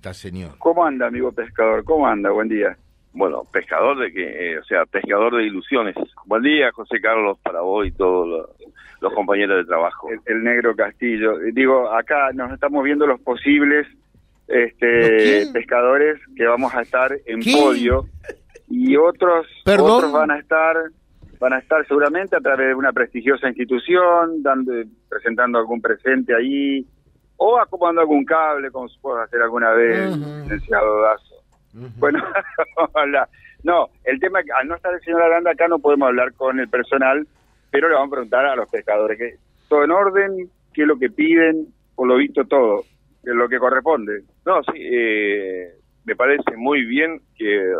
Está, señor. ¿Cómo anda, amigo pescador? ¿Cómo anda? Buen día. Bueno, pescador de que, eh, o sea, pescador de ilusiones. Buen día, José Carlos, para vos y todos los, los compañeros de trabajo. El, el, negro Castillo. Digo, acá nos estamos viendo los posibles este, ¿Qué? pescadores que vamos a estar en ¿Qué? podio y otros, ¿Perdón? otros van a estar van a estar seguramente a través de una prestigiosa institución, dando, presentando algún presente ahí, o acomodando algún cable, como se puede hacer alguna vez, licenciado Dazo. Ujú. Bueno, hola. no, el tema es que al no estar el señor Aranda acá no podemos hablar con el personal, pero le vamos a preguntar a los pescadores que todo en orden, qué es lo que piden, por lo visto todo, que es lo que corresponde. No, sí, eh, me parece muy bien que,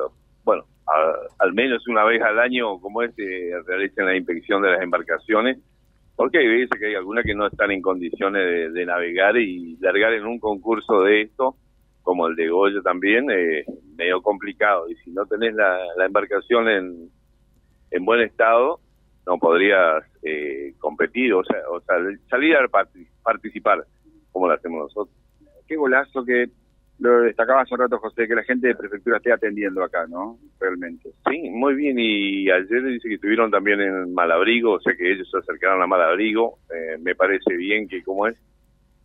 bueno, a- al menos una vez al año, como este, realicen la inspección de las embarcaciones, porque hay veces que hay algunas que no están en condiciones de, de navegar y largar en un concurso de esto, como el de Goya también, eh, medio complicado. Y si no tenés la, la embarcación en, en buen estado, no podrías eh, competir, o sea, o sea, salir a parti- participar, como lo hacemos nosotros. Qué golazo que lo destacaba hace un rato José, que la gente de prefectura esté atendiendo acá, ¿no? Realmente. Sí, muy bien. Y ayer dice que estuvieron también en Malabrigo, o sea que ellos se acercaron a Malabrigo. Eh, me parece bien que, como es,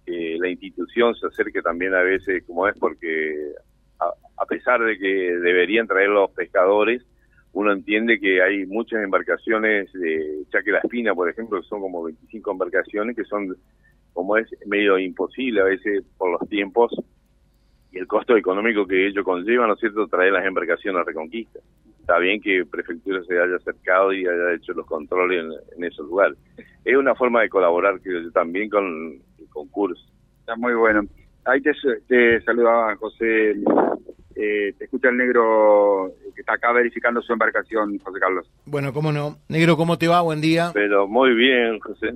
que la institución se acerque también a veces, como es, porque a, pesar de que deberían traer los pescadores, uno entiende que hay muchas embarcaciones de Chaque La Espina, por ejemplo, son como 25 embarcaciones, que son, como es, medio imposible a veces por los tiempos y el costo económico que ello conlleva, ¿no es cierto?, traer las embarcaciones a Reconquista. Está bien que Prefectura se haya acercado y haya hecho los controles en, en esos lugares. Es una forma de colaborar creo yo, también con el concurso. Está muy bueno. Ahí te, te saludaba José, eh, te escucha el negro que está acá verificando su embarcación, José Carlos. Bueno, cómo no. Negro, ¿cómo te va? Buen día. Pero muy bien, José.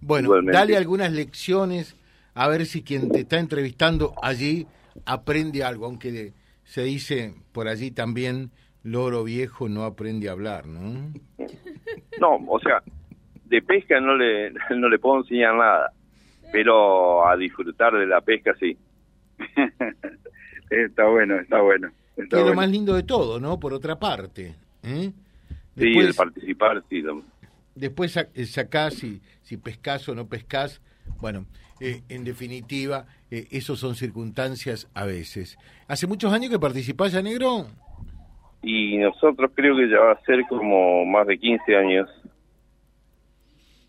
Bueno, igualmente. dale algunas lecciones a ver si quien te está entrevistando allí aprende algo, aunque se dice por allí también, loro viejo no aprende a hablar, ¿no? No, o sea, de pesca no le, no le puedo enseñar nada, pero a disfrutar de la pesca sí. está bueno, está bueno. Que Está es lo más lindo de todo, ¿no? Por otra parte. ¿eh? Sí, Después, el participar, sí. lo- después eh, sacás si, si pescás o no pescás. Bueno, eh, en definitiva, eh, eso son circunstancias a veces. ¿Hace muchos años que participás ya, negro? Y nosotros creo que ya va a ser como más de 15 años.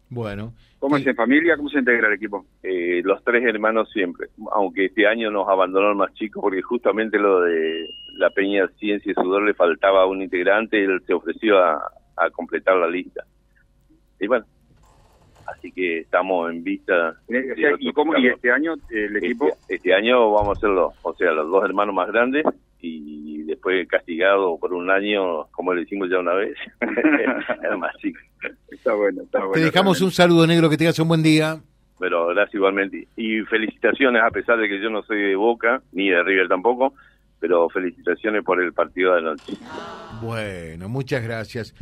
Bueno. ¿Cómo y- es en familia? ¿Cómo se integra el equipo? eh, los tres hermanos siempre, aunque este año nos abandonó el más chico porque justamente lo de la Peña Ciencia y Sudor le faltaba un integrante, él se ofreció a, a completar la lista. Y bueno, así que estamos en vista. Eh, ¿Y, cómo, este año el equipo? Este, este año vamos a ser los, o sea, los dos hermanos más grandes y después castigado por un año, como le decimos ya una vez, chico. Está bueno, está bueno. Te dejamos un saludo, negro, que tengas un buen día. Pero gracias igualmente. Y felicitaciones, a pesar de que yo no soy de Boca, ni de River tampoco, pero felicitaciones por el partido de anoche. Bueno, muchas gracias.